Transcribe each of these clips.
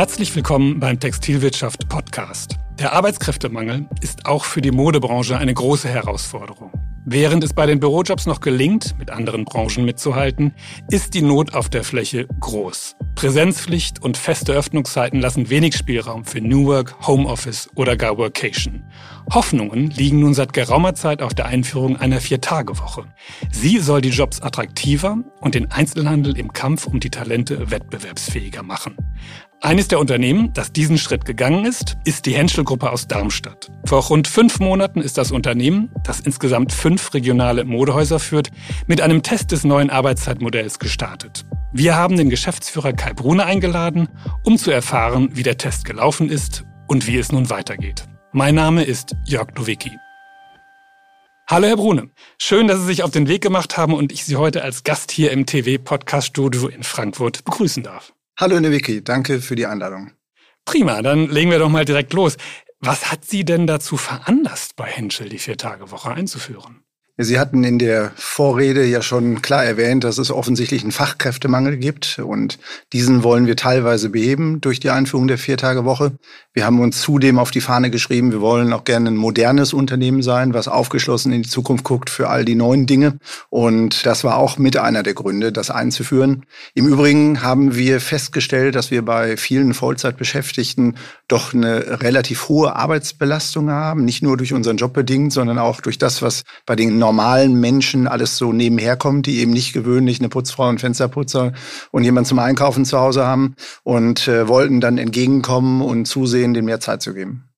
Herzlich willkommen beim Textilwirtschaft Podcast. Der Arbeitskräftemangel ist auch für die Modebranche eine große Herausforderung. Während es bei den Bürojobs noch gelingt, mit anderen Branchen mitzuhalten, ist die Not auf der Fläche groß. Präsenzpflicht und feste Öffnungszeiten lassen wenig Spielraum für New Work, Homeoffice oder gar Workation. Hoffnungen liegen nun seit geraumer Zeit auf der Einführung einer Vier-Tage-Woche. Sie soll die Jobs attraktiver und den Einzelhandel im Kampf um die Talente wettbewerbsfähiger machen. Eines der Unternehmen, das diesen Schritt gegangen ist, ist die Henschel-Gruppe aus Darmstadt. Vor rund fünf Monaten ist das Unternehmen, das insgesamt fünf regionale Modehäuser führt, mit einem Test des neuen Arbeitszeitmodells gestartet. Wir haben den Geschäftsführer Kai Brune eingeladen, um zu erfahren, wie der Test gelaufen ist und wie es nun weitergeht. Mein Name ist Jörg Nowicki. Hallo Herr Brune, schön, dass Sie sich auf den Weg gemacht haben und ich Sie heute als Gast hier im TV-Podcast-Studio in Frankfurt begrüßen darf. Hallo Newicki, danke für die Einladung. Prima, dann legen wir doch mal direkt los. Was hat Sie denn dazu veranlasst, bei Henschel die Vier-Tage-Woche einzuführen? Sie hatten in der Vorrede ja schon klar erwähnt, dass es offensichtlich einen Fachkräftemangel gibt und diesen wollen wir teilweise beheben durch die Einführung der Viertagewoche. Wir haben uns zudem auf die Fahne geschrieben, wir wollen auch gerne ein modernes Unternehmen sein, was aufgeschlossen in die Zukunft guckt für all die neuen Dinge und das war auch mit einer der Gründe, das einzuführen. Im Übrigen haben wir festgestellt, dass wir bei vielen Vollzeitbeschäftigten doch eine relativ hohe Arbeitsbelastung haben, nicht nur durch unseren Job bedingt, sondern auch durch das, was bei den normalen Menschen alles so nebenher kommt, die eben nicht gewöhnlich eine Putzfrau und Fensterputzer und jemand zum Einkaufen zu Hause haben und äh, wollten dann entgegenkommen und zusehen, denen mehr Zeit zu geben.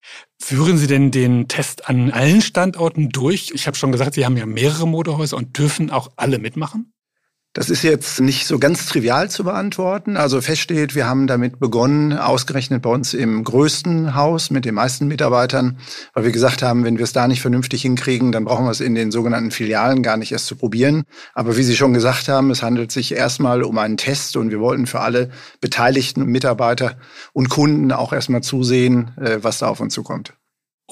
Führen Sie denn den Test an allen Standorten durch? Ich habe schon gesagt, Sie haben ja mehrere Modehäuser und dürfen auch alle mitmachen? Das ist jetzt nicht so ganz trivial zu beantworten. Also feststeht, wir haben damit begonnen, ausgerechnet bei uns im größten Haus mit den meisten Mitarbeitern, weil wir gesagt haben, wenn wir es da nicht vernünftig hinkriegen, dann brauchen wir es in den sogenannten Filialen gar nicht erst zu probieren. Aber wie Sie schon gesagt haben, es handelt sich erstmal um einen Test und wir wollten für alle Beteiligten, Mitarbeiter und Kunden auch erstmal zusehen, äh, was da auf uns zukommt.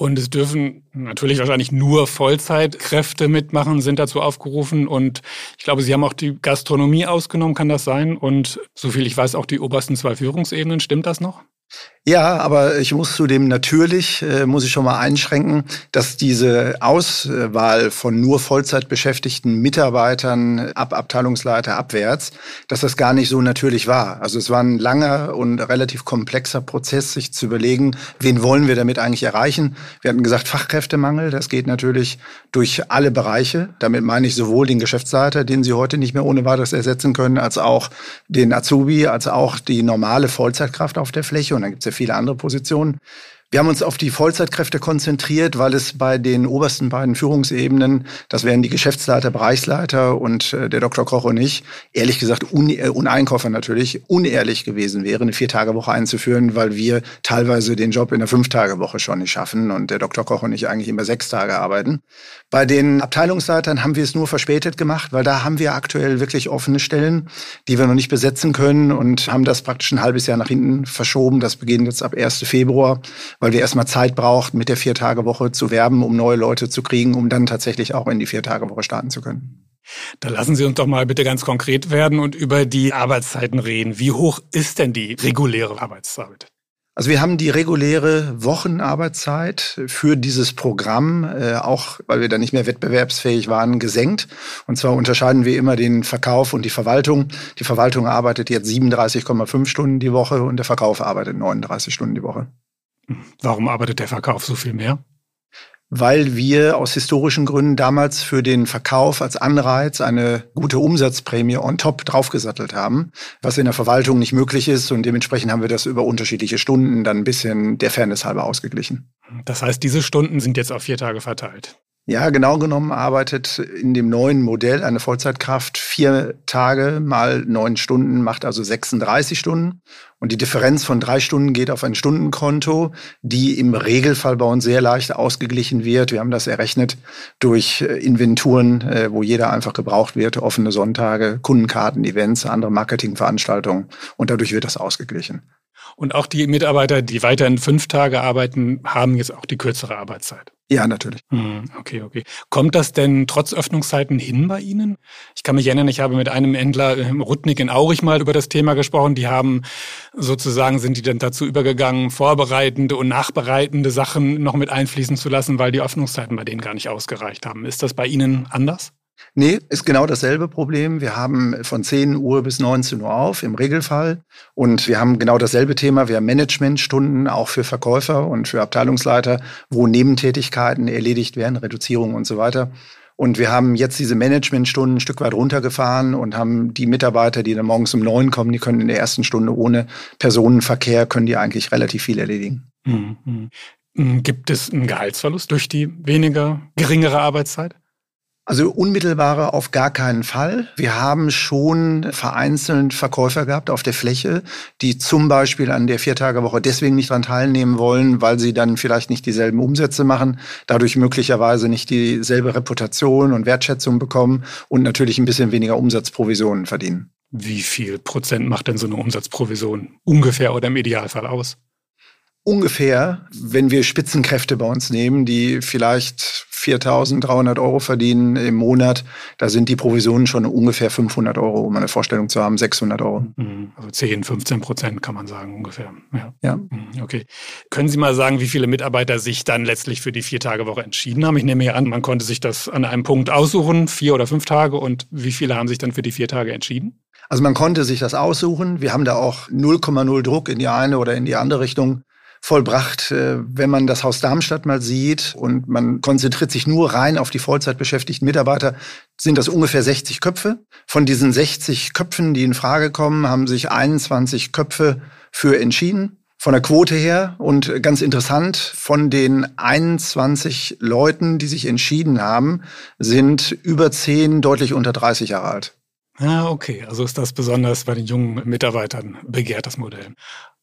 Und es dürfen natürlich wahrscheinlich nur Vollzeitkräfte mitmachen, sind dazu aufgerufen. Und ich glaube, Sie haben auch die Gastronomie ausgenommen, kann das sein? Und soviel ich weiß, auch die obersten zwei Führungsebenen. Stimmt das noch? Ja, aber ich muss zudem natürlich, äh, muss ich schon mal einschränken, dass diese Auswahl von nur Vollzeitbeschäftigten Mitarbeitern ab Abteilungsleiter abwärts, dass das gar nicht so natürlich war. Also es war ein langer und relativ komplexer Prozess, sich zu überlegen, wen wollen wir damit eigentlich erreichen. Wir hatten gesagt Fachkräftemangel, das geht natürlich durch alle Bereiche. Damit meine ich sowohl den Geschäftsleiter, den Sie heute nicht mehr ohne weiteres ersetzen können, als auch den Azubi, als auch die normale Vollzeitkraft auf der Fläche. Und dann gibt es ja viele andere Positionen. Wir haben uns auf die Vollzeitkräfte konzentriert, weil es bei den obersten beiden Führungsebenen, das wären die Geschäftsleiter, Bereichsleiter und äh, der Dr. Koch und ich, ehrlich gesagt, un äh, natürlich, unehrlich gewesen wäre, eine Vier-Tage-Woche einzuführen, weil wir teilweise den Job in der Fünf-Tage-Woche schon nicht schaffen und der Dr. Koch und ich eigentlich immer sechs Tage arbeiten. Bei den Abteilungsleitern haben wir es nur verspätet gemacht, weil da haben wir aktuell wirklich offene Stellen, die wir noch nicht besetzen können und haben das praktisch ein halbes Jahr nach hinten verschoben. Das beginnt jetzt ab 1. Februar weil wir erstmal Zeit braucht, mit der Vier-Tage-Woche zu werben, um neue Leute zu kriegen, um dann tatsächlich auch in die Vier-Tage-Woche starten zu können. Da lassen Sie uns doch mal bitte ganz konkret werden und über die Arbeitszeiten reden. Wie hoch ist denn die reguläre Arbeitszeit? Also wir haben die reguläre Wochenarbeitszeit für dieses Programm, äh, auch weil wir da nicht mehr wettbewerbsfähig waren, gesenkt. Und zwar unterscheiden wir immer den Verkauf und die Verwaltung. Die Verwaltung arbeitet jetzt 37,5 Stunden die Woche und der Verkauf arbeitet 39 Stunden die Woche. Warum arbeitet der Verkauf so viel mehr? Weil wir aus historischen Gründen damals für den Verkauf als Anreiz eine gute Umsatzprämie on top draufgesattelt haben, was in der Verwaltung nicht möglich ist und dementsprechend haben wir das über unterschiedliche Stunden dann ein bisschen der Fairness halber ausgeglichen. Das heißt, diese Stunden sind jetzt auf vier Tage verteilt. Ja, genau genommen arbeitet in dem neuen Modell eine Vollzeitkraft vier Tage mal neun Stunden, macht also 36 Stunden. Und die Differenz von drei Stunden geht auf ein Stundenkonto, die im Regelfall bei uns sehr leicht ausgeglichen wird. Wir haben das errechnet durch äh, Inventuren, äh, wo jeder einfach gebraucht wird, offene Sonntage, Kundenkarten, Events, andere Marketingveranstaltungen. Und dadurch wird das ausgeglichen. Und auch die Mitarbeiter, die weiterhin fünf Tage arbeiten, haben jetzt auch die kürzere Arbeitszeit. Ja, natürlich. Hm, okay, okay. Kommt das denn trotz Öffnungszeiten hin bei Ihnen? Ich kann mich erinnern, ich habe mit einem Händler, Rudnick in Aurich, mal über das Thema gesprochen. Die haben sozusagen sind die dann dazu übergegangen, vorbereitende und nachbereitende Sachen noch mit einfließen zu lassen, weil die Öffnungszeiten bei denen gar nicht ausgereicht haben. Ist das bei Ihnen anders? Nee, ist genau dasselbe Problem. Wir haben von 10 Uhr bis 19 Uhr auf im Regelfall. Und wir haben genau dasselbe Thema. Wir haben Managementstunden auch für Verkäufer und für Abteilungsleiter, wo Nebentätigkeiten erledigt werden, Reduzierung und so weiter. Und wir haben jetzt diese Managementstunden ein Stück weit runtergefahren und haben die Mitarbeiter, die dann morgens um neun kommen, die können in der ersten Stunde ohne Personenverkehr, können die eigentlich relativ viel erledigen. Mhm. Gibt es einen Gehaltsverlust durch die weniger geringere Arbeitszeit? Also unmittelbare auf gar keinen Fall. Wir haben schon vereinzelt Verkäufer gehabt auf der Fläche, die zum Beispiel an der Viertagewoche deswegen nicht daran teilnehmen wollen, weil sie dann vielleicht nicht dieselben Umsätze machen, dadurch möglicherweise nicht dieselbe Reputation und Wertschätzung bekommen und natürlich ein bisschen weniger Umsatzprovisionen verdienen. Wie viel Prozent macht denn so eine Umsatzprovision ungefähr oder im Idealfall aus? ungefähr, wenn wir Spitzenkräfte bei uns nehmen, die vielleicht 4.300 Euro verdienen im Monat, da sind die Provisionen schon ungefähr 500 Euro, um eine Vorstellung zu haben, 600 Euro. Mhm. Also 10, 15 Prozent kann man sagen ungefähr. Ja. ja. Mhm. Okay. Können Sie mal sagen, wie viele Mitarbeiter sich dann letztlich für die Vier-Tage-Woche entschieden haben? Ich nehme ja an, man konnte sich das an einem Punkt aussuchen, vier oder fünf Tage. Und wie viele haben sich dann für die vier Tage entschieden? Also man konnte sich das aussuchen. Wir haben da auch 0,0 Druck in die eine oder in die andere Richtung vollbracht. Äh, wenn man das Haus Darmstadt mal sieht und man konzentriert sich nur rein auf die Vollzeit beschäftigten Mitarbeiter, sind das ungefähr 60 Köpfe. Von diesen 60 Köpfen, die in Frage kommen, haben sich 21 Köpfe für entschieden. Von der Quote her und ganz interessant, von den 21 Leuten, die sich entschieden haben, sind über 10 deutlich unter 30 Jahre alt. Ah, okay. Also ist das besonders bei den jungen Mitarbeitern begehrt, das Modell.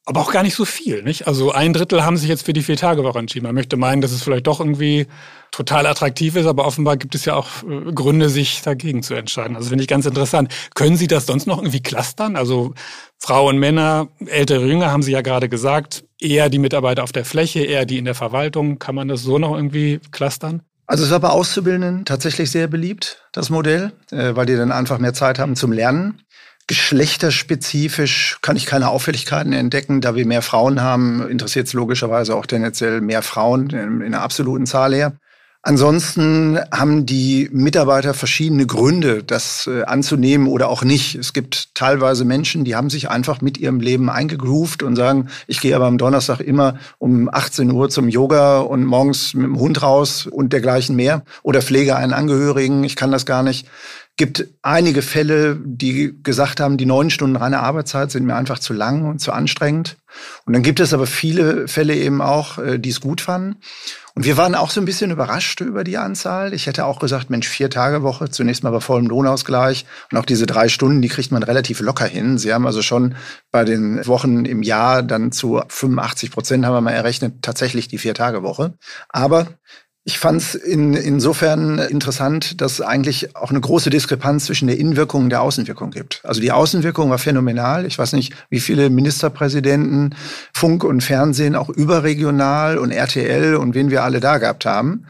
Aber auch gar nicht so viel, nicht? Also ein Drittel haben sich jetzt für die Vier-Tage-Woche entschieden. Man möchte meinen, dass es vielleicht doch irgendwie total attraktiv ist, aber offenbar gibt es ja auch äh, Gründe, sich dagegen zu entscheiden. Also finde ich ganz interessant. Können Sie das sonst noch irgendwie clustern? Also Frauen, Männer, ältere, jünger haben Sie ja gerade gesagt. Eher die Mitarbeiter auf der Fläche, eher die in der Verwaltung. Kann man das so noch irgendwie clustern? Also es war bei Auszubildenden tatsächlich sehr beliebt, das Modell, äh, weil die dann einfach mehr Zeit haben zum Lernen. Geschlechterspezifisch kann ich keine Auffälligkeiten entdecken. Da wir mehr Frauen haben, interessiert es logischerweise auch tendenziell mehr Frauen in, der absoluten Zahl her. Ansonsten haben die Mitarbeiter verschiedene Gründe, das äh, anzunehmen oder auch nicht. Es gibt teilweise Menschen, die haben sich einfach mit ihrem Leben eingegroovt und sagen, ich gehe aber am Donnerstag immer um 18 Uhr zum Yoga und morgens mit dem Hund raus und dergleichen mehr oder pflege einen Angehörigen, ich kann das gar nicht gibt einige Fälle, die gesagt haben, die neun Stunden reine Arbeitszeit sind mir einfach zu lang und zu anstrengend. Und dann gibt es aber viele Fälle eben auch, äh, die es gut fanden. Und wir waren auch so ein bisschen überrascht über die Anzahl. Ich hätte auch gesagt, Mensch, vier Tage Woche, zunächst mal bei vollem Lohnausgleich. Und auch diese drei Stunden, die kriegt man relativ locker hin. Sie haben also schon bei den Wochen im Jahr dann zu 85 Prozent, haben wir mal errechnet, tatsächlich die vier Tage Woche. Aber ich fand es in, insofern interessant, dass eigentlich auch eine große Diskrepanz zwischen der Innenwirkung und der Außenwirkung gibt. Also die Außenwirkung war phänomenal. Ich weiß nicht, wie viele Ministerpräsidenten, Funk und Fernsehen auch überregional und RTL und wen wir alle da gehabt haben.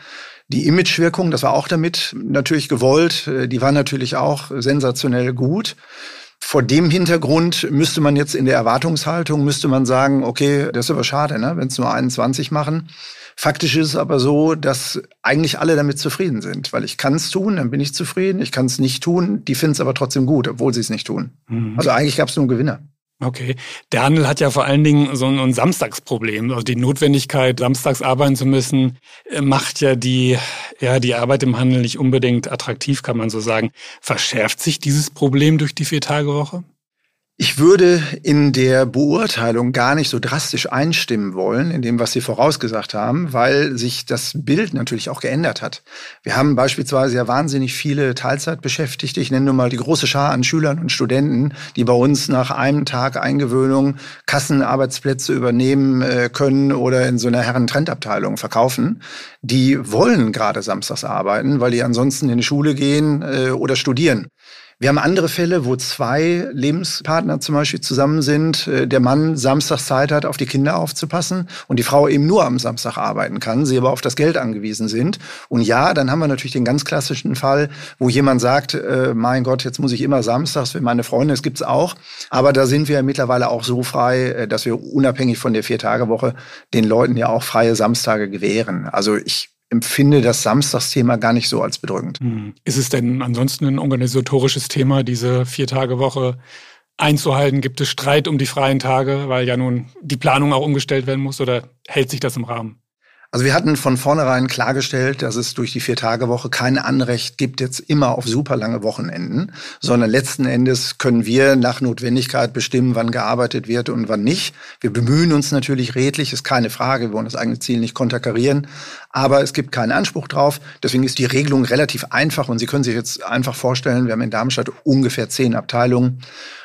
Die Imagewirkung, das war auch damit natürlich gewollt. Die war natürlich auch sensationell gut. Vor dem Hintergrund müsste man jetzt in der Erwartungshaltung, müsste man sagen, okay, das ist aber schade, ne, wenn es nur 21 machen. Faktisch ist es aber so, dass eigentlich alle damit zufrieden sind, weil ich kann es tun, dann bin ich zufrieden. Ich kann es nicht tun, die finden es aber trotzdem gut, obwohl sie es nicht tun. Mhm. Also eigentlich gab es nur Gewinner. Okay. Der Handel hat ja vor allen Dingen so ein Samstagsproblem. Also die Notwendigkeit, samstags arbeiten zu müssen, äh, macht ja die, ja, die Arbeit im Handel nicht unbedingt attraktiv, kann man so sagen. Verschärft sich dieses Problem durch die Vier-Tage-Woche? Ich würde in der Beurteilung gar nicht so drastisch einstimmen wollen, in dem, was Sie vorausgesagt haben, weil sich das Bild natürlich auch geändert hat. Wir haben beispielsweise ja wahnsinnig viele Teilzeitbeschäftigte. Ich nenne nur mal die große Schar an Schülern und Studenten, die bei uns nach einem Tag Eingewöhnung Kassenarbeitsplätze übernehmen äh, können oder in so einer Herrentrendabteilung verkaufen. Die wollen gerade samstags arbeiten, weil die ansonsten in die Schule gehen äh, oder studieren. Wir haben andere Fälle, wo zwei Lebenspartner zum Beispiel zusammen sind, äh, der Mann Samstag Zeit hat, auf die Kinder aufzupassen und die Frau eben nur am Samstag arbeiten kann, sie aber auf das Geld angewiesen sind. Und ja, dann haben wir natürlich den ganz klassischen Fall, wo jemand sagt, äh, mein Gott, jetzt muss ich immer samstags für meine Freunde, das gibt's auch. Aber da sind wir mittlerweile auch so frei, äh, dass wir unabhängig von der Vier-Tage-Woche den Leuten ja auch freie Samstage gewähren. Also ich empfinde das Samstagsthema gar nicht so als bedrückend. Hm. Ist es denn ansonsten ein organisatorisches Thema, diese Vier-Tage-Woche einzuhalten? Gibt es Streit um die freien Tage, weil ja nun die Planung auch umgestellt werden muss oder hält sich das im Rahmen? Also wir hatten von vornherein klargestellt, dass es durch die Vier-Tage-Woche kein Anrecht gibt, jetzt immer auf super lange Wochenenden, sondern letzten Endes können wir nach Notwendigkeit bestimmen, wann gearbeitet wird und wann nicht. Wir bemühen uns natürlich redlich, ist keine Frage, wir wollen das eigene Ziel nicht konterkarieren, aber es gibt keinen Anspruch drauf. Deswegen ist die Regelung relativ einfach und Sie können sich jetzt einfach vorstellen, wir haben in Darmstadt ungefähr zehn Abteilungen.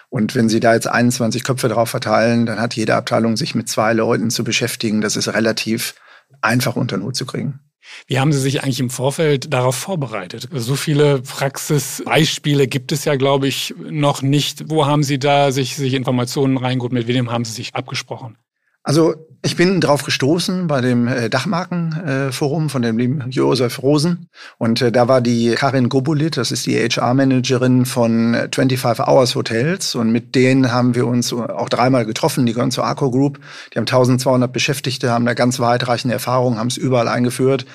Und wenn Sie da jetzt 21 Köpfe drauf verteilen, dann hat jede Abteilung sich mit zwei Leuten zu beschäftigen. Das ist relativ einfach unter Hut zu kriegen. Wie haben Sie sich eigentlich im Vorfeld darauf vorbereitet? So viele Praxisbeispiele gibt es ja, glaube ich, noch nicht. Wo haben Sie da sich, sich Informationen reingeholt? Mit wem haben Sie sich abgesprochen? Also ich bin drauf gestoßen bei dem äh, Dachmarkenforum von dem lieben Josef Rosen. Und äh, da war die Karin Gobulit, das ist die HR-Managerin von 25 Hours Hotels. Und mit denen haben wir uns auch dreimal getroffen. Die gehören zur Arco Group. Die haben 1200 Beschäftigte, haben da ganz weitreichende Erfahrungen, haben es überall eingeführt.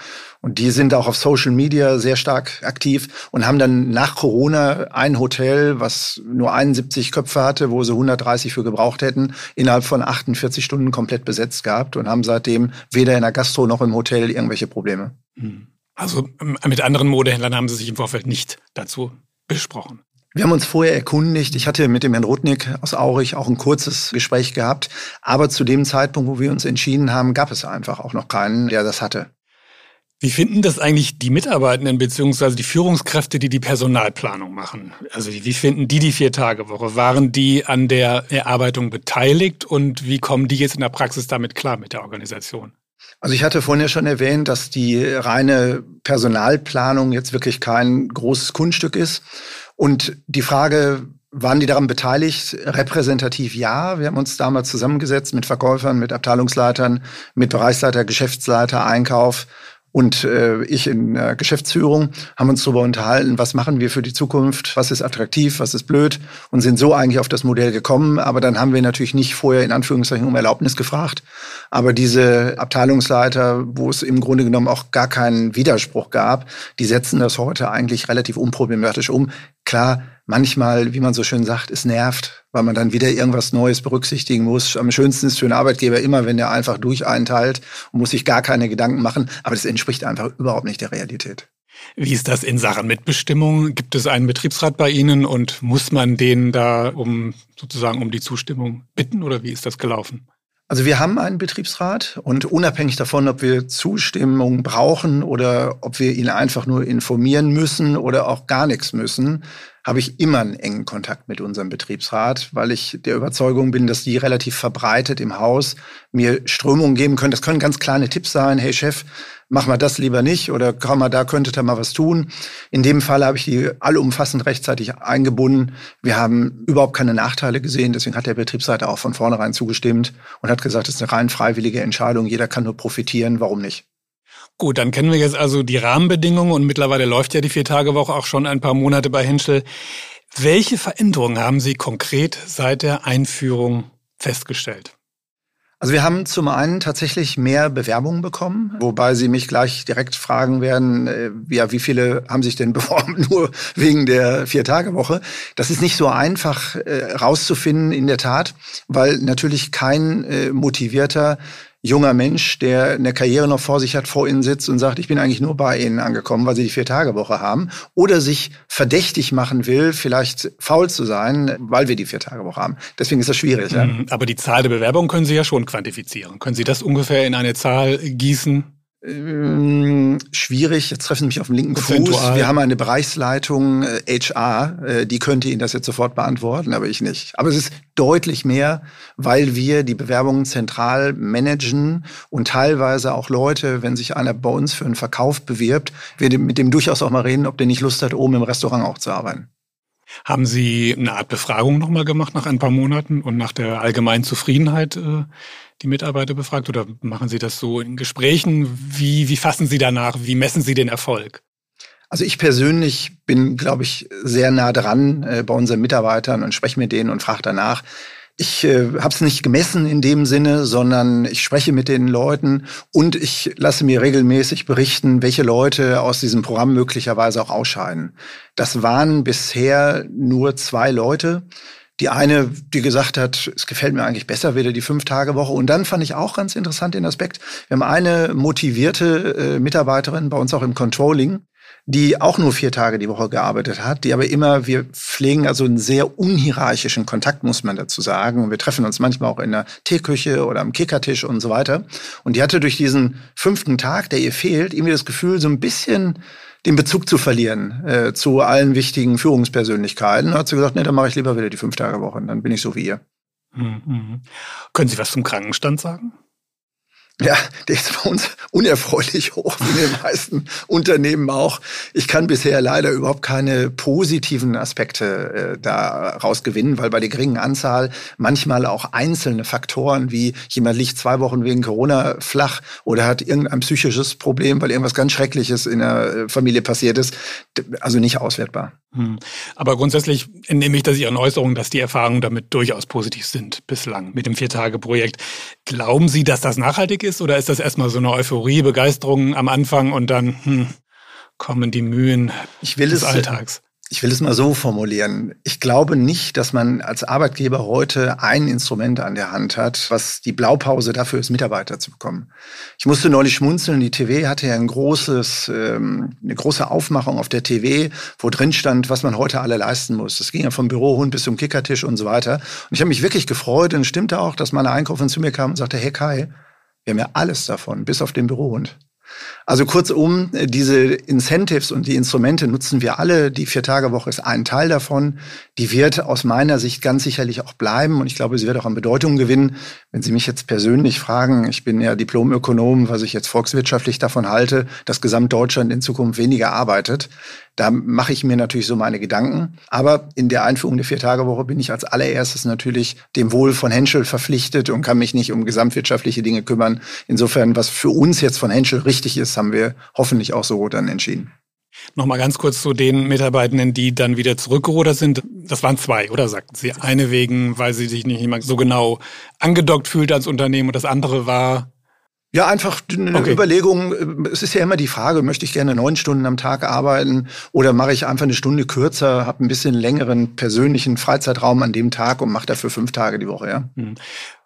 Und die sind auch auf Social Media sehr stark aktiv und haben dann nach Corona ein Hotel, was nur 71 Köpfe hatte, wo sie 130 für gebraucht hätten, innerhalb von 48 Stunden komplett besetzt gehabt und haben seitdem weder in der Gastro noch im Hotel irgendwelche Probleme. Hm. Also ähm, mit anderen Modehändlern haben Sie sich im Vorfeld nicht dazu besprochen. Wir haben uns vorher erkundigt. Ich hatte mit dem Herrn Rudnick aus Aurich auch ein kurzes Gespräch gehabt. Aber zu dem Zeitpunkt, wo wir uns entschieden haben, gab es einfach auch noch keinen, der das hatte. Wie finden das eigentlich die Mitarbeitenden beziehungsweise die Führungskräfte, die die Personalplanung machen? Also wie finden die die Vier-Tage-Woche? Waren die an der Erarbeitung beteiligt und wie kommen die jetzt in der Praxis damit klar mit der Organisation? Also ich hatte vorhin ja schon erwähnt, dass die reine Personalplanung jetzt wirklich kein großes Kunststück ist. Und die Frage, waren die daran beteiligt? Repräsentativ ja. Wir haben uns damals zusammengesetzt mit Verkäufern, mit Abteilungsleitern, mit Bereichsleiter, Geschäftsleiter, Einkauf und äh, ich in äh, Geschäftsführung haben uns darüber unterhalten, was machen wir für die Zukunft, was ist attraktiv, was ist blöd und sind so eigentlich auf das Modell gekommen. Aber dann haben wir natürlich nicht vorher in Anführungszeichen um Erlaubnis gefragt. Aber diese Abteilungsleiter, wo es im Grunde genommen auch gar keinen Widerspruch gab, die setzen das heute eigentlich relativ unproblematisch um. Klar, manchmal, wie man so schön sagt, es nervt, weil man dann wieder irgendwas Neues berücksichtigen muss. Am schönsten ist für einen Arbeitgeber immer, wenn der einfach durch einteilt und muss sich gar keine Gedanken machen. Aber das entspricht einfach überhaupt nicht der Realität. Wie ist das in Sachen Mitbestimmung? Gibt es einen Betriebsrat bei Ihnen und muss man den da um sozusagen um die Zustimmung bitten oder wie ist das gelaufen? Also wir haben einen Betriebsrat und unabhängig davon, ob wir Zustimmung brauchen oder ob wir ihn einfach nur informieren müssen oder auch gar nichts müssen, habe ich immer einen engen Kontakt mit unserem Betriebsrat, weil ich der Überzeugung bin, dass die relativ verbreitet im Haus mir Strömungen geben können. Das können ganz kleine Tipps sein. Hey Chef, mach mal das lieber nicht oder komm mal, da könntet ihr mal was tun. In dem Fall habe ich die allumfassend rechtzeitig eingebunden. Wir haben überhaupt keine Nachteile gesehen. Deswegen hat der Betriebsrat auch von vornherein zugestimmt und hat gesagt, es ist eine rein freiwillige Entscheidung. Jeder kann nur profitieren. Warum nicht? Gut, dann kennen wir jetzt also die Rahmenbedingungen und mittlerweile läuft ja die Vier-Tage-Woche auch schon ein paar Monate bei Henschel. Welche Veränderungen haben Sie konkret seit der Einführung festgestellt? Also wir haben zum einen tatsächlich mehr Bewerbungen bekommen, wobei Sie mich gleich direkt fragen werden, äh, ja, wie viele haben sich denn beworben nur wegen der Vier-Tage-Woche? Das ist nicht so einfach äh, rauszufinden in der Tat, weil natürlich kein äh, motivierter junger Mensch, der eine Karriere noch vor sich hat, vor Ihnen sitzt und sagt, ich bin eigentlich nur bei Ihnen angekommen, weil Sie die Vier-Tage-Woche haben. Oder sich verdächtig machen will, vielleicht faul zu sein, weil wir die Vier-Tage-Woche haben. Deswegen ist das schwierig. Ja? Mhm. Aber die Zahl der Bewerbungen können Sie ja schon quantifizieren. Können Sie das ungefähr in eine Zahl gießen? Ähm, schwierig, jetzt treffen Sie mich auf dem linken Fuß. Wir haben eine Bereichsleitung äh, HR, äh, die könnte Ihnen das jetzt sofort beantworten, aber ich nicht. Aber es ist deutlich mehr, weil wir die Bewerbungen zentral managen und teilweise auch Leute, wenn sich einer bei uns für einen Verkauf bewirbt, wir mit dem durchaus auch mal reden, ob der nicht Lust hat, oben im Restaurant auch zu arbeiten. Haben Sie eine Art Befragung nochmal gemacht nach ein paar Monaten und nach der allgemeinen Zufriedenheit äh, die Mitarbeiter befragt oder machen Sie das so in Gesprächen? Wie, wie fassen Sie danach? Wie messen Sie den Erfolg? Also ich persönlich bin, glaube ich, sehr nah dran äh, bei unseren Mitarbeitern und spreche mit denen und frage danach. Ich äh, habe es nicht gemessen in dem Sinne, sondern ich spreche mit den Leuten und ich lasse mir regelmäßig berichten, welche Leute aus diesem Programm möglicherweise auch ausscheiden. Das waren bisher nur zwei Leute. Die eine, die gesagt hat, es gefällt mir eigentlich besser wieder die Fünf-Tage-Woche. Und dann fand ich auch ganz interessant den Aspekt. Wir haben eine motivierte äh, Mitarbeiterin bei uns auch im Controlling, die auch nur vier Tage die Woche gearbeitet hat, die aber immer, wir pflegen also einen sehr unhierarchischen Kontakt, muss man dazu sagen. Und wir treffen uns manchmal auch in der Teeküche oder am Kickertisch und so weiter. Und die hatte durch diesen fünften Tag, der ihr fehlt, irgendwie das Gefühl, so ein bisschen den Bezug zu verlieren äh, zu allen wichtigen Führungspersönlichkeiten. Da hat sie gesagt, nee, dann mache ich lieber wieder die fünf Tage Woche. Dann bin ich so wie ihr. Mhm. Können Sie was zum Krankenstand sagen? Ja, der ist bei uns unerfreulich hoch, wie in den meisten Unternehmen auch. Ich kann bisher leider überhaupt keine positiven Aspekte äh, da rausgewinnen, weil bei der geringen Anzahl manchmal auch einzelne Faktoren wie jemand liegt zwei Wochen wegen Corona flach oder hat irgendein psychisches Problem, weil irgendwas ganz Schreckliches in der äh, Familie passiert ist, also nicht auswertbar. Hm. Aber grundsätzlich entnehme ich, dass Ihren Äußerungen, dass die Erfahrungen damit durchaus positiv sind bislang mit dem Vier-Tage-Projekt. Glauben Sie, dass das nachhaltig ist oder ist das erstmal so eine Euphorie, Begeisterung am Anfang und dann hm, kommen die Mühen ich will des es, Alltags? Ich will es mal so formulieren. Ich glaube nicht, dass man als Arbeitgeber heute ein Instrument an der Hand hat, was die Blaupause dafür ist, Mitarbeiter zu bekommen. Ich musste neulich schmunzeln. Die TV hatte ja ein großes, ähm, eine große Aufmachung auf der TV, wo drin stand, was man heute alle leisten muss. Das ging ja vom Bürohund bis zum Kickertisch und so weiter. Und ich habe mich wirklich gefreut und stimmte auch, dass meine Einkäuferin zu mir kam und sagte, hey Kai, wir haben ja alles davon, bis auf den Bürohund. Also kurzum, diese Incentives und die Instrumente nutzen wir alle. Die Vier-Tage-Woche ist ein Teil davon. Die wird aus meiner Sicht ganz sicherlich auch bleiben und ich glaube, sie wird auch an Bedeutung gewinnen. Wenn Sie mich jetzt persönlich fragen, ich bin ja Diplomökonom, was ich jetzt volkswirtschaftlich davon halte, dass Gesamtdeutschland in Zukunft weniger arbeitet, da mache ich mir natürlich so meine Gedanken. Aber in der Einführung der Vier-Tage-Woche bin ich als allererstes natürlich dem Wohl von Henschel verpflichtet und kann mich nicht um gesamtwirtschaftliche Dinge kümmern. Insofern, was für uns jetzt von Henschel richtig ist, haben wir hoffentlich auch so dann entschieden. Nochmal ganz kurz zu den Mitarbeitenden, die dann wieder zurückgerudert sind. Das waren zwei, oder sagten Sie? Eine wegen, weil sie sich nicht immer so genau angedockt fühlt als Unternehmen und das andere war ja, einfach eine okay. Überlegung. Es ist ja immer die Frage, möchte ich gerne neun Stunden am Tag arbeiten oder mache ich einfach eine Stunde kürzer, habe ein bisschen längeren persönlichen Freizeitraum an dem Tag und mache dafür fünf Tage die Woche, ja. Hm.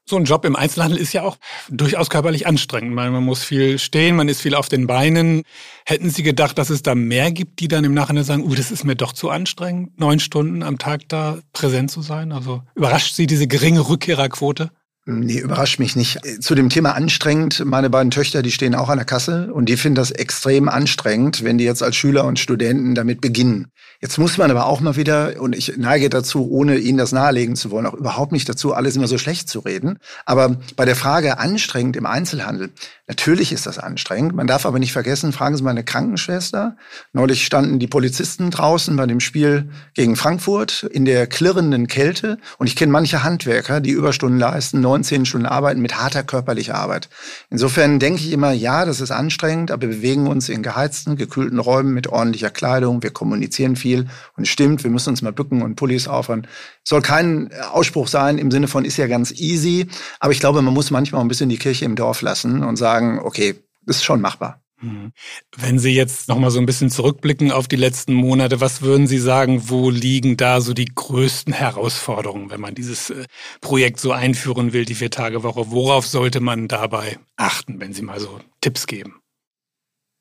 So ein Job im Einzelhandel ist ja auch durchaus körperlich anstrengend. Man, man muss viel stehen, man ist viel auf den Beinen. Hätten Sie gedacht, dass es da mehr gibt, die dann im Nachhinein sagen, uh, das ist mir doch zu anstrengend, neun Stunden am Tag da präsent zu sein? Also überrascht Sie diese geringe Rückkehrerquote? Nee, überrascht mich nicht. Zu dem Thema anstrengend, meine beiden Töchter, die stehen auch an der Kasse und die finden das extrem anstrengend, wenn die jetzt als Schüler und Studenten damit beginnen. Jetzt muss man aber auch mal wieder, und ich neige dazu, ohne Ihnen das nahelegen zu wollen, auch überhaupt nicht dazu, alles immer so schlecht zu reden. Aber bei der Frage anstrengend im Einzelhandel, natürlich ist das anstrengend. Man darf aber nicht vergessen, fragen Sie mal eine Krankenschwester. Neulich standen die Polizisten draußen bei dem Spiel gegen Frankfurt in der klirrenden Kälte. Und ich kenne manche Handwerker, die Überstunden leisten, 19 Stunden arbeiten mit harter körperlicher Arbeit. Insofern denke ich immer, ja, das ist anstrengend, aber wir bewegen uns in geheizten, gekühlten Räumen mit ordentlicher Kleidung. Wir kommunizieren viel. Und es stimmt, wir müssen uns mal bücken und Pullis aufhören. Soll kein Ausspruch sein im Sinne von ist ja ganz easy. Aber ich glaube, man muss manchmal auch ein bisschen die Kirche im Dorf lassen und sagen, okay, das ist schon machbar. Mhm. Wenn Sie jetzt noch mal so ein bisschen zurückblicken auf die letzten Monate, was würden Sie sagen, wo liegen da so die größten Herausforderungen, wenn man dieses äh, Projekt so einführen will, die Vier-Tage-Woche? Worauf sollte man dabei achten, wenn Sie mal so Tipps geben?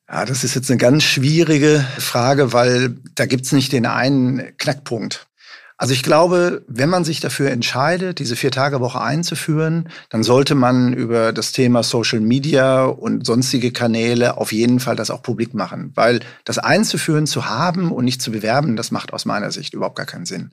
Ja, das ist jetzt eine ganz schwierige Frage, weil da gibt's nicht den einen Knackpunkt. Also ich glaube, wenn man sich dafür entscheidet, diese Vier-Tage-Woche einzuführen, dann sollte man über das Thema Social Media und sonstige Kanäle auf jeden Fall das auch publik machen. Weil das einzuführen, zu haben und nicht zu bewerben, das macht aus meiner Sicht überhaupt gar keinen Sinn.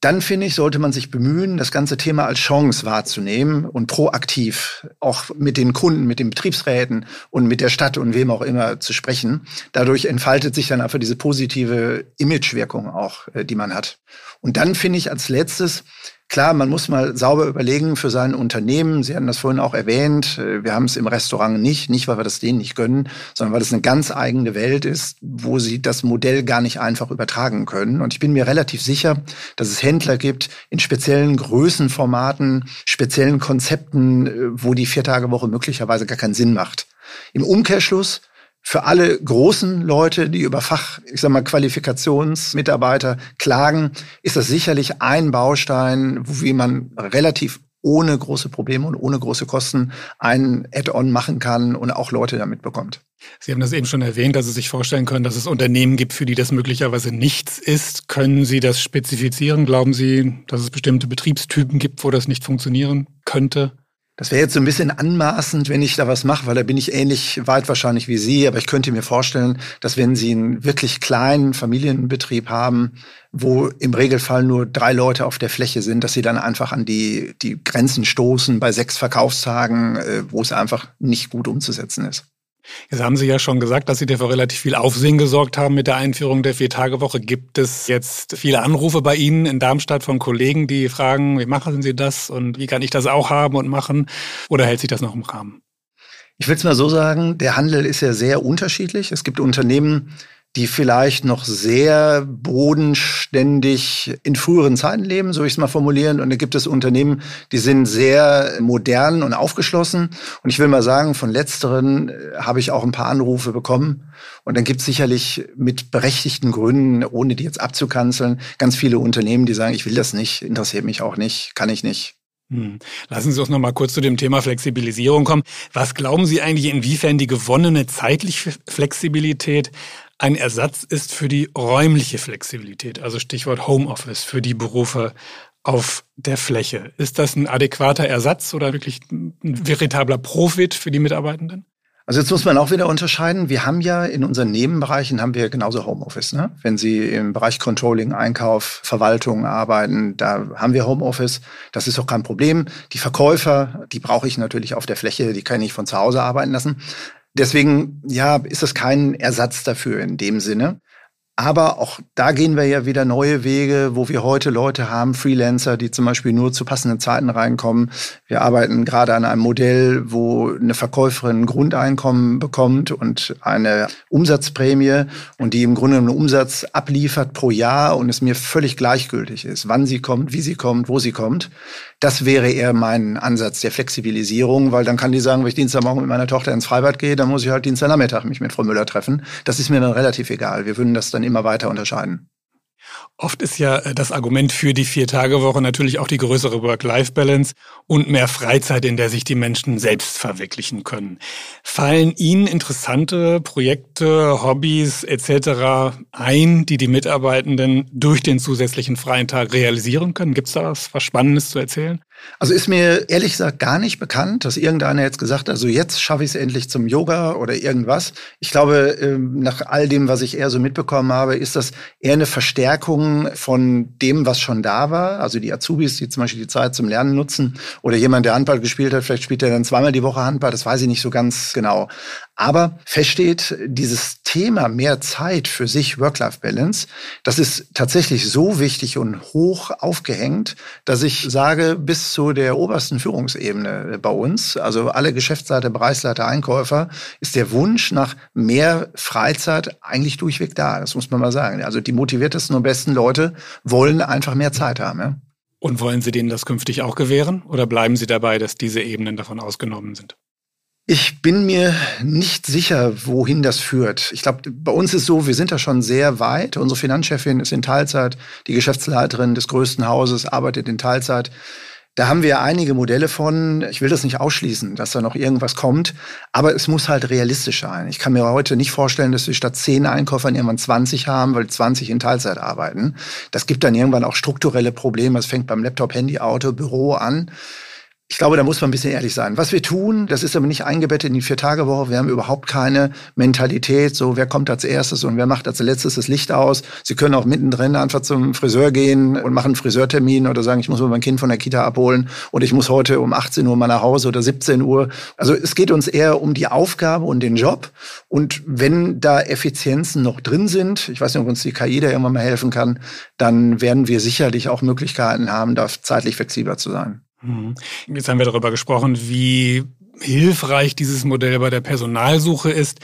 Dann finde ich, sollte man sich bemühen, das ganze Thema als Chance wahrzunehmen und proaktiv auch mit den Kunden, mit den Betriebsräten und mit der Stadt und wem auch immer zu sprechen. Dadurch entfaltet sich dann einfach diese positive Imagewirkung auch, äh, die man hat. Und dann finde ich als letztes, Klar, man muss mal sauber überlegen für sein Unternehmen. Sie hatten das vorhin auch erwähnt. Äh, wir haben es im Restaurant nicht, nicht weil wir das denen nicht gönnen, sondern weil es eine ganz eigene Welt ist, wo sie das Modell gar nicht einfach übertragen können. Und ich bin mir relativ sicher, dass es Händler gibt in speziellen Größenformaten, speziellen Konzepten, äh, wo die Viertagewoche möglicherweise gar keinen Sinn macht. Im Umkehrschluss für alle großen Leute, die über Fach, ich sag mal, Qualifikationsmitarbeiter klagen, ist das sicherlich ein Baustein, wie man relativ ohne große Probleme und ohne große Kosten ein Add-on machen kann und auch Leute damit bekommt. Sie haben das eben schon erwähnt, dass Sie sich vorstellen können, dass es Unternehmen gibt, für die das möglicherweise nichts ist. Können Sie das spezifizieren? Glauben Sie, dass es bestimmte Betriebstypen gibt, wo das nicht funktionieren könnte? Das wäre jetzt so ein bisschen anmaßend, wenn ich da was mache, weil da bin ich ähnlich weit wahrscheinlich wie Sie. Aber ich könnte mir vorstellen, dass wenn Sie einen wirklich kleinen Familienbetrieb haben, wo im Regelfall nur drei Leute auf der Fläche sind, dass Sie dann einfach an die, die Grenzen stoßen bei sechs Verkaufstagen, äh, wo es einfach nicht gut umzusetzen ist. Jetzt haben Sie ja schon gesagt, dass Sie dafür relativ viel Aufsehen gesorgt haben mit der Einführung der Vier-Tage-Woche. Gibt es jetzt viele Anrufe bei Ihnen in Darmstadt von Kollegen, die fragen, wie machen Sie das und wie kann ich das auch haben und machen? Oder hält sich das noch im Rahmen? Ich will es mal so sagen, der Handel ist ja sehr unterschiedlich. Es gibt Unternehmen, die vielleicht noch sehr bodenständig in früheren Zeiten leben, so ich es mal formulieren. Und da gibt es Unternehmen, die sind sehr modern und aufgeschlossen. Und ich will mal sagen, von letzteren äh, habe ich auch ein paar Anrufe bekommen. Und dann gibt es sicherlich mit berechtigten Gründen, ohne die jetzt abzukanzeln, ganz viele Unternehmen, die sagen, ich will das nicht, interessiert mich auch nicht, kann ich nicht. Hm. Lassen Sie uns noch mal kurz zu dem Thema Flexibilisierung kommen. Was glauben Sie eigentlich, inwiefern die gewonnene zeitliche Flexibilität ein Ersatz ist für die räumliche Flexibilität, also Stichwort Homeoffice für die Berufe auf der Fläche. Ist das ein adäquater Ersatz oder wirklich ein veritabler Profit für die Mitarbeitenden? Also jetzt muss man auch wieder unterscheiden. Wir haben ja in unseren Nebenbereichen haben wir genauso Homeoffice. Ne? Wenn Sie im Bereich Controlling, Einkauf, Verwaltung arbeiten, da haben wir Homeoffice. Das ist auch kein Problem. Die Verkäufer, die brauche ich natürlich auf der Fläche, die kann ich von zu Hause arbeiten lassen. Deswegen, ja, ist das kein Ersatz dafür in dem Sinne. Aber auch da gehen wir ja wieder neue Wege, wo wir heute Leute haben, Freelancer, die zum Beispiel nur zu passenden Zeiten reinkommen. Wir arbeiten gerade an einem Modell, wo eine Verkäuferin ein Grundeinkommen bekommt und eine Umsatzprämie und die im Grunde einen Umsatz abliefert pro Jahr und es mir völlig gleichgültig ist, wann sie kommt, wie sie kommt, wo sie kommt. Das wäre eher mein Ansatz der Flexibilisierung, weil dann kann die sagen, wenn ich Dienstagmorgen mit meiner Tochter ins Freibad gehe, dann muss ich halt Dienstagnachmittag mich mit Frau Müller treffen. Das ist mir dann relativ egal. Wir würden das dann immer weiter unterscheiden. Oft ist ja äh, das Argument für die Vier-Tage-Woche natürlich auch die größere Work-Life-Balance und mehr Freizeit, in der sich die Menschen selbst verwirklichen können. Fallen Ihnen interessante Projekte, Hobbys etc. ein, die die Mitarbeitenden durch den zusätzlichen freien Tag realisieren können? Gibt es da was, was Spannendes zu erzählen? Also ist mir ehrlich gesagt gar nicht bekannt, dass irgendeiner jetzt gesagt hat, also jetzt schaffe ich es endlich zum Yoga oder irgendwas. Ich glaube, ähm, nach all dem, was ich eher so mitbekommen habe, ist das eher eine Verstärkung von dem, was schon da war. Also die Azubis, die zum Beispiel die Zeit zum Lernen nutzen oder jemand, der Handball gespielt hat, vielleicht spielt er dann zweimal die Woche Handball, das weiß ich nicht so ganz genau. Aber feststeht, dieses Thema mehr Zeit für sich, Work-Life-Balance, das ist tatsächlich so wichtig und hoch aufgehängt, dass ich sage, bis zu der obersten Führungsebene bei uns, also alle Geschäftsleiter, Bereichsleiter, Einkäufer, ist der Wunsch nach mehr Freizeit eigentlich durchweg da. Das muss man mal sagen. Also die motiviertesten und besten Leute wollen einfach mehr Zeit haben. Ja? Und wollen Sie denen das künftig auch gewähren? Oder bleiben Sie dabei, dass diese Ebenen davon ausgenommen sind? Ich bin mir nicht sicher, wohin das führt. Ich glaube, bei uns ist so, wir sind da schon sehr weit. Unsere Finanzchefin ist in Teilzeit, die Geschäftsleiterin des größten Hauses arbeitet in Teilzeit. Da haben wir einige Modelle von. Ich will das nicht ausschließen, dass da noch irgendwas kommt, aber es muss halt realistisch sein. Ich kann mir heute nicht vorstellen, dass wir statt zehn Einkäufern irgendwann 20 haben, weil 20 in Teilzeit arbeiten. Das gibt dann irgendwann auch strukturelle Probleme. Es fängt beim Laptop, Handy, Auto, Büro an. Ich glaube, da muss man ein bisschen ehrlich sein. Was wir tun, das ist aber nicht eingebettet in die Vier-Tage-Woche. Wir haben überhaupt keine Mentalität, so wer kommt als erstes und wer macht als letztes das Licht aus. Sie können auch mittendrin einfach zum Friseur gehen und machen einen Friseurtermin oder sagen, ich muss mal mein Kind von der Kita abholen und ich muss heute um 18 Uhr mal nach Hause oder 17 Uhr. Also es geht uns eher um die Aufgabe und den Job. Und wenn da Effizienzen noch drin sind, ich weiß nicht, ob uns die KI da irgendwann mal helfen kann, dann werden wir sicherlich auch Möglichkeiten haben, da zeitlich flexibler zu sein. Mhm. Jetzt haben wir darüber gesprochen, wie hilfreich dieses Modell bei der Personalsuche ist.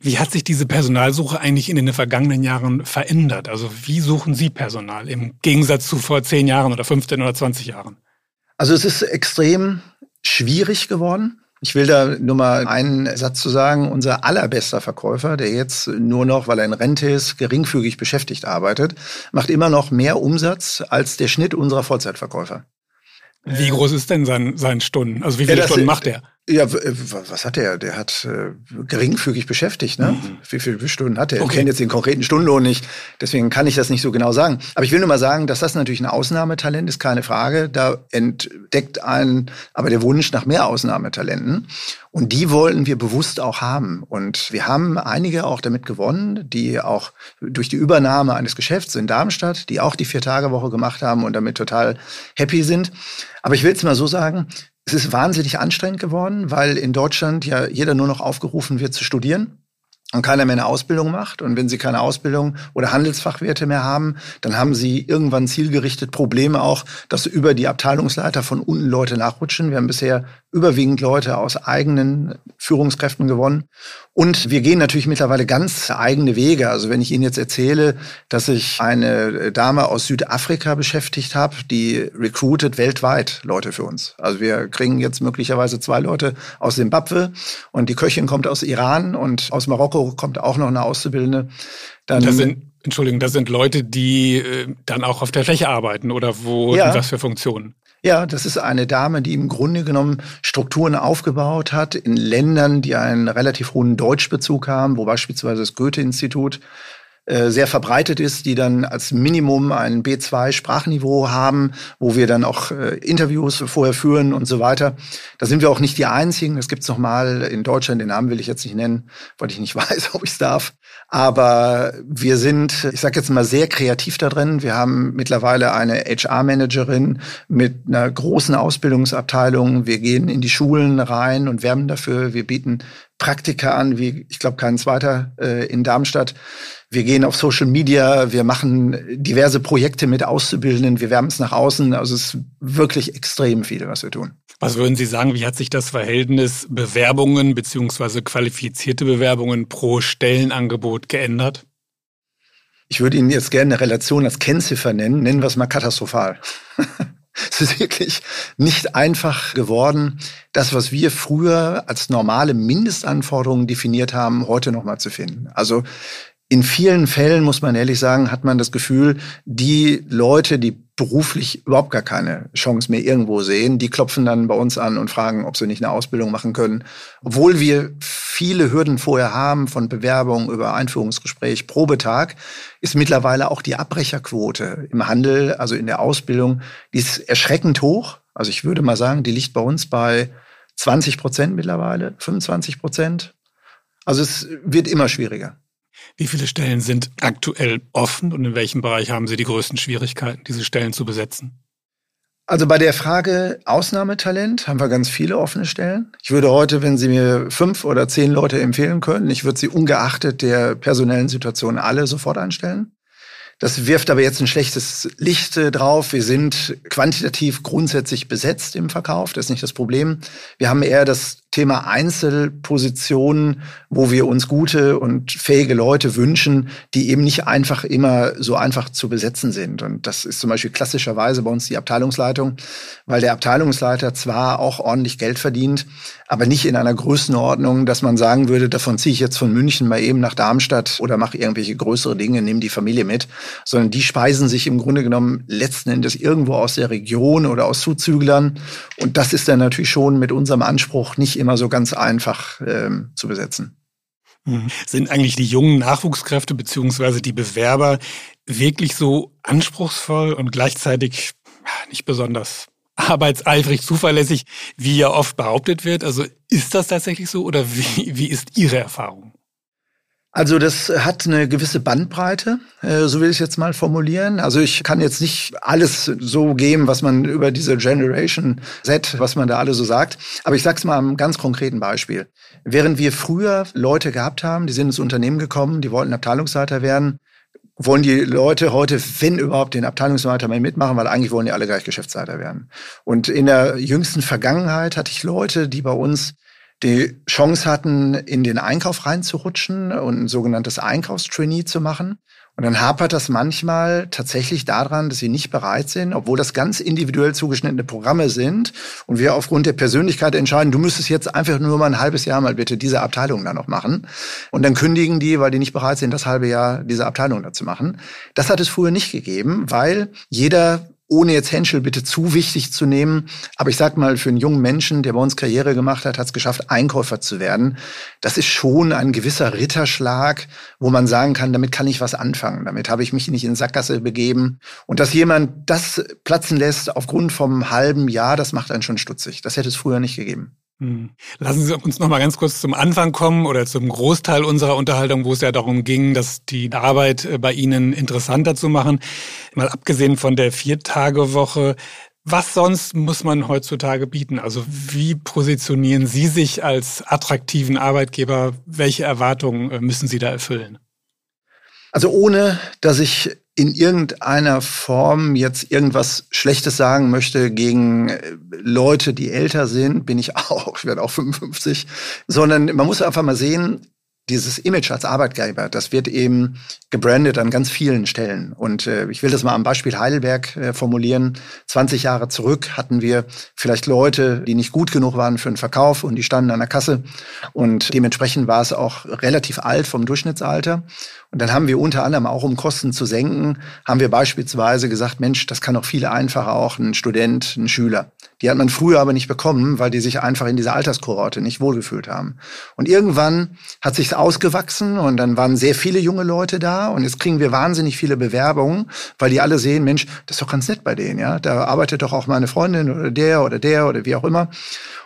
Wie hat sich diese Personalsuche eigentlich in den vergangenen Jahren verändert? Also wie suchen Sie Personal im Gegensatz zu vor zehn Jahren oder 15 oder 20 Jahren? Also es ist extrem schwierig geworden. Ich will da nur mal einen Satz zu sagen. Unser allerbester Verkäufer, der jetzt nur noch, weil er in Rente ist, geringfügig beschäftigt arbeitet, macht immer noch mehr Umsatz als der Schnitt unserer Vollzeitverkäufer. Wie groß ist denn sein, sein Stunden? Also wie viele ja, Stunden macht er? Ja, äh, was hat er? Der hat äh, geringfügig beschäftigt, ne? Mhm. Wie viele Stunden hat er? Okay. Ich kenne jetzt den konkreten Stundenlohn nicht, deswegen kann ich das nicht so genau sagen. Aber ich will nur mal sagen, dass das natürlich ein Ausnahmetalent ist, keine Frage. Da entdeckt ein aber der Wunsch nach mehr Ausnahmetalenten. Und die wollten wir bewusst auch haben. Und wir haben einige auch damit gewonnen, die auch durch die Übernahme eines Geschäfts in Darmstadt, die auch die Vier-Tage-Woche gemacht haben und damit total happy sind. Aber ich will es mal so sagen, es ist wahnsinnig anstrengend geworden, weil in Deutschland ja jeder nur noch aufgerufen wird zu studieren und keiner mehr eine Ausbildung macht. Und wenn sie keine Ausbildung oder Handelsfachwerte mehr haben, dann haben sie irgendwann zielgerichtet Probleme auch, dass über die Abteilungsleiter von unten Leute nachrutschen. Wir haben bisher überwiegend Leute aus eigenen Führungskräften gewonnen. Und wir gehen natürlich mittlerweile ganz eigene Wege. Also wenn ich Ihnen jetzt erzähle, dass ich eine Dame aus Südafrika beschäftigt habe, die recruited weltweit Leute für uns. Also wir kriegen jetzt möglicherweise zwei Leute aus Simbabwe und die Köchin kommt aus Iran und aus Marokko kommt auch noch eine Auszubildende. Dann das sind Entschuldigung, das sind Leute, die äh, dann auch auf der Fläche arbeiten oder wo ja. was für Funktionen? Ja, das ist eine Dame, die im Grunde genommen Strukturen aufgebaut hat in Ländern, die einen relativ hohen Deutschbezug haben, wo beispielsweise das Goethe-Institut äh, sehr verbreitet ist, die dann als Minimum ein B2-Sprachniveau haben, wo wir dann auch äh, Interviews vorher führen und so weiter. Da sind wir auch nicht die Einzigen. Das gibt's noch mal in Deutschland, den Namen will ich jetzt nicht nennen, weil ich nicht weiß, ob ich es darf. Aber wir sind, ich sage jetzt mal, sehr kreativ da drin. Wir haben mittlerweile eine HR-Managerin mit einer großen Ausbildungsabteilung. Wir gehen in die Schulen rein und werben dafür. Wir bieten Praktika an, wie ich glaube kein zweiter äh, in Darmstadt. Wir gehen auf Social Media, wir machen diverse Projekte mit Auszubildenden, wir wärmen es nach außen. Also es ist wirklich extrem viel, was wir tun. Was würden Sie sagen, wie hat sich das Verhältnis Bewerbungen beziehungsweise qualifizierte Bewerbungen pro Stellenangebot geändert? Ich würde Ihnen jetzt gerne eine Relation als Kennziffer nennen, nennen wir es mal katastrophal. es ist wirklich nicht einfach geworden, das, was wir früher als normale Mindestanforderungen definiert haben, heute nochmal zu finden. Also in vielen Fällen, muss man ehrlich sagen, hat man das Gefühl, die Leute, die beruflich überhaupt gar keine Chance mehr irgendwo sehen, die klopfen dann bei uns an und fragen, ob sie nicht eine Ausbildung machen können. Obwohl wir viele Hürden vorher haben, von Bewerbung über Einführungsgespräch, Probetag, ist mittlerweile auch die Abbrecherquote im Handel, also in der Ausbildung, die ist erschreckend hoch. Also ich würde mal sagen, die liegt bei uns bei 20 Prozent mittlerweile, 25 Prozent. Also es wird immer schwieriger. Wie viele Stellen sind aktuell offen und in welchem Bereich haben Sie die größten Schwierigkeiten, diese Stellen zu besetzen? Also bei der Frage Ausnahmetalent haben wir ganz viele offene Stellen. Ich würde heute, wenn Sie mir fünf oder zehn Leute empfehlen können, ich würde sie ungeachtet der personellen Situation alle sofort einstellen. Das wirft aber jetzt ein schlechtes Licht äh, drauf. Wir sind quantitativ grundsätzlich besetzt im Verkauf. Das ist nicht das Problem. Wir haben eher das Thema Einzelpositionen, wo wir uns gute und fähige Leute wünschen, die eben nicht einfach immer so einfach zu besetzen sind. Und das ist zum Beispiel klassischerweise bei uns die Abteilungsleitung, weil der Abteilungsleiter zwar auch ordentlich Geld verdient, aber nicht in einer Größenordnung, dass man sagen würde, davon ziehe ich jetzt von München mal eben nach Darmstadt oder mache irgendwelche größere Dinge, nehme die Familie mit, sondern die speisen sich im Grunde genommen letzten Endes irgendwo aus der Region oder aus Zuzüglern. Und das ist dann natürlich schon mit unserem Anspruch nicht immer so ganz einfach ähm, zu besetzen. Mhm. Sind eigentlich die jungen Nachwuchskräfte beziehungsweise die Bewerber wirklich so anspruchsvoll und gleichzeitig nicht besonders arbeitseifrig, zuverlässig, wie ja oft behauptet wird. Also ist das tatsächlich so oder wie, wie ist Ihre Erfahrung? Also das hat eine gewisse Bandbreite, äh, so will ich jetzt mal formulieren. Also ich kann jetzt nicht alles so geben, was man über diese Generation Z, was man da alle so sagt. Aber ich sage es mal am ganz konkreten Beispiel. Während wir früher Leute gehabt haben, die sind ins Unternehmen gekommen, die wollten Abteilungsleiter werden, wollen die Leute heute, wenn überhaupt, den Abteilungsleiter mal mitmachen, weil eigentlich wollen die alle gleich Geschäftsleiter werden. Und in der jüngsten Vergangenheit hatte ich Leute, die bei uns die Chance hatten, in den Einkauf reinzurutschen und ein sogenanntes Einkaufstrainee zu machen. Und dann hapert das manchmal tatsächlich daran, dass sie nicht bereit sind, obwohl das ganz individuell zugeschnittene Programme sind und wir aufgrund der Persönlichkeit entscheiden, du müsstest jetzt einfach nur mal ein halbes Jahr mal bitte diese Abteilung da noch machen. Und dann kündigen die, weil die nicht bereit sind, das halbe Jahr diese Abteilung da zu machen. Das hat es früher nicht gegeben, weil jeder ohne jetzt Henschel bitte zu wichtig zu nehmen. Aber ich sag mal, für einen jungen Menschen, der bei uns Karriere gemacht hat, hat es geschafft, Einkäufer zu werden. Das ist schon ein gewisser Ritterschlag, wo man sagen kann, damit kann ich was anfangen. Damit habe ich mich nicht in Sackgasse begeben. Und dass jemand das platzen lässt aufgrund vom halben Jahr, das macht einen schon stutzig. Das hätte es früher nicht gegeben. Hm. Lassen Sie uns noch mal ganz kurz zum Anfang kommen oder zum Großteil unserer Unterhaltung, wo es ja darum ging, dass die Arbeit äh, bei Ihnen interessanter zu machen. Mal abgesehen von der Viertagewoche, was sonst muss man heutzutage bieten? Also wie positionieren Sie sich als attraktiven Arbeitgeber? Welche Erwartungen äh, müssen Sie da erfüllen? Also ohne, dass ich in irgendeiner Form jetzt irgendwas Schlechtes sagen möchte gegen äh, Leute, die älter sind, bin ich auch, ich werde auch 55, sondern man muss einfach mal sehen, dieses Image als Arbeitgeber, das wird eben gebrandet an ganz vielen Stellen. Und äh, ich will das mal am Beispiel Heidelberg äh, formulieren. 20 Jahre zurück hatten wir vielleicht Leute, die nicht gut genug waren für den Verkauf und die standen an der Kasse. Und dementsprechend war es auch relativ alt vom Durchschnittsalter. Und dann haben wir unter anderem auch, um Kosten zu senken, haben wir beispielsweise gesagt, Mensch, das kann auch viel einfacher auch ein Student, ein Schüler. Die hat man früher aber nicht bekommen, weil die sich einfach in dieser Alterskohorte nicht wohlgefühlt haben. Und irgendwann hat sich ausgewachsen und dann waren sehr viele junge Leute da und jetzt kriegen wir wahnsinnig viele Bewerbungen, weil die alle sehen, Mensch, das ist doch ganz nett bei denen, ja. Da arbeitet doch auch meine Freundin oder der oder der oder wie auch immer.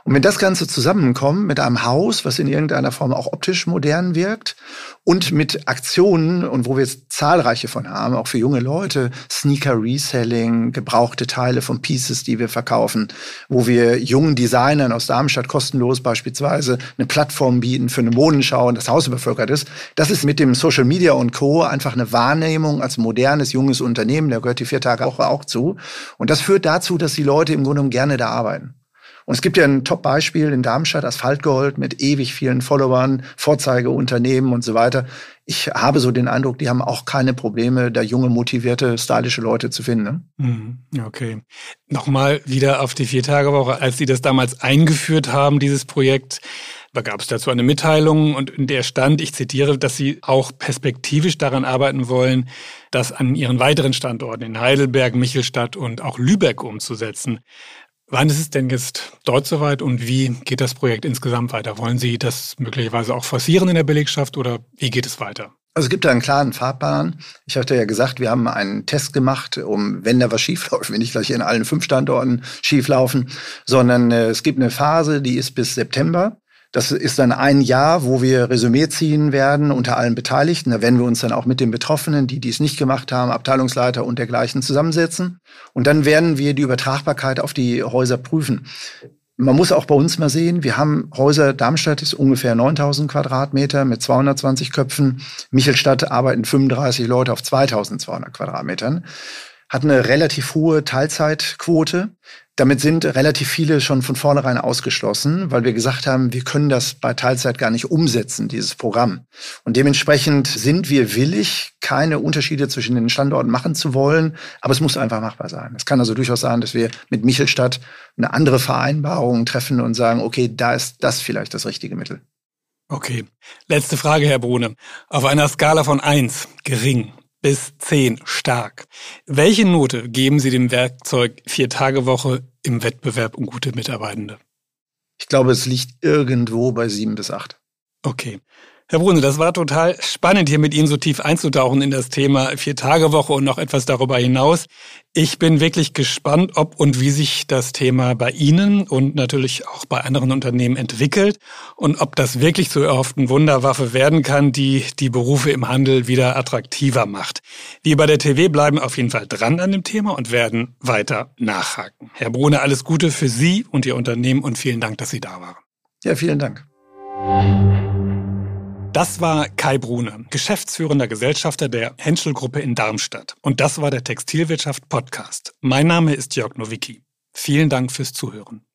Und wenn das Ganze zusammenkommt mit einem Haus, was in irgendeiner Form auch optisch modern wirkt und mit Aktionen und wo wir jetzt zahlreiche von haben, auch für junge Leute, Sneaker Reselling, gebrauchte Teile von Pieces, die wir verkaufen, wo wir jungen Designern aus Darmstadt kostenlos beispielsweise eine Plattform bieten für eine Modenschau und das Haus übervölkert ist. Das ist mit dem Social Media und Co. einfach eine Wahrnehmung als modernes, junges Unternehmen. Da gehört die vier Tage auch, auch zu. Und das führt dazu, dass die Leute im Grunde genommen gerne da arbeiten. Und es gibt ja ein Top-Beispiel in Darmstadt, Asphaltgold, mit ewig vielen Followern, Vorzeigeunternehmen und so weiter. Ich habe so den Eindruck, die haben auch keine Probleme, da junge, motivierte, stylische Leute zu finden. Ne? Mhm. Okay. Nochmal wieder auf die Viertagewoche. Als Sie das damals eingeführt haben, dieses Projekt, da gab es dazu eine Mitteilung und in der stand, ich zitiere, dass Sie auch perspektivisch daran arbeiten wollen, das an Ihren weiteren Standorten in Heidelberg, Michelstadt und auch Lübeck umzusetzen. Wann ist es denn jetzt dort soweit und wie geht das Projekt insgesamt weiter? Wollen Sie das möglicherweise auch forcieren in der Belegschaft oder wie geht es weiter? Also es gibt da einen klaren Fahrplan. Ich hatte ja gesagt, wir haben einen Test gemacht, um, wenn da was schiefläuft, wenn nicht gleich in allen fünf Standorten schieflaufen, sondern äh, es gibt eine Phase, die ist bis September. Das ist dann ein Jahr, wo wir Resümee ziehen werden unter allen Beteiligten. Da werden wir uns dann auch mit den Betroffenen, die dies nicht gemacht haben, Abteilungsleiter und dergleichen zusammensetzen. Und dann werden wir die Übertragbarkeit auf die Häuser prüfen. Man muss auch bei uns mal sehen, wir haben Häuser, Darmstadt ist ungefähr 9000 Quadratmeter mit 220 Köpfen. Michelstadt arbeiten 35 Leute auf 2200 Quadratmetern hat eine relativ hohe Teilzeitquote. Damit sind relativ viele schon von vornherein ausgeschlossen, weil wir gesagt haben, wir können das bei Teilzeit gar nicht umsetzen, dieses Programm. Und dementsprechend sind wir willig, keine Unterschiede zwischen den Standorten machen zu wollen, aber es muss einfach machbar sein. Es kann also durchaus sein, dass wir mit Michelstadt eine andere Vereinbarung treffen und sagen, okay, da ist das vielleicht das richtige Mittel. Okay. Letzte Frage, Herr Brune. Auf einer Skala von eins gering, bis 10 stark. Welche Note geben Sie dem Werkzeug Vier-Tage-Woche im Wettbewerb um gute Mitarbeitende? Ich glaube, es liegt irgendwo bei 7 bis 8. Okay. Herr Brune, das war total spannend, hier mit Ihnen so tief einzutauchen in das Thema Vier-Tage-Woche und noch etwas darüber hinaus. Ich bin wirklich gespannt, ob und wie sich das Thema bei Ihnen und natürlich auch bei anderen Unternehmen entwickelt und ob das wirklich zur erhofften Wunderwaffe werden kann, die die Berufe im Handel wieder attraktiver macht. Wir bei der TV bleiben auf jeden Fall dran an dem Thema und werden weiter nachhaken. Herr Brune, alles Gute für Sie und Ihr Unternehmen und vielen Dank, dass Sie da waren. Ja, vielen Dank. Das war Kai Brune, geschäftsführender Gesellschafter der Henschel-Gruppe in Darmstadt. Und das war der Textilwirtschaft Podcast. Mein Name ist Jörg Nowicki. Vielen Dank fürs Zuhören.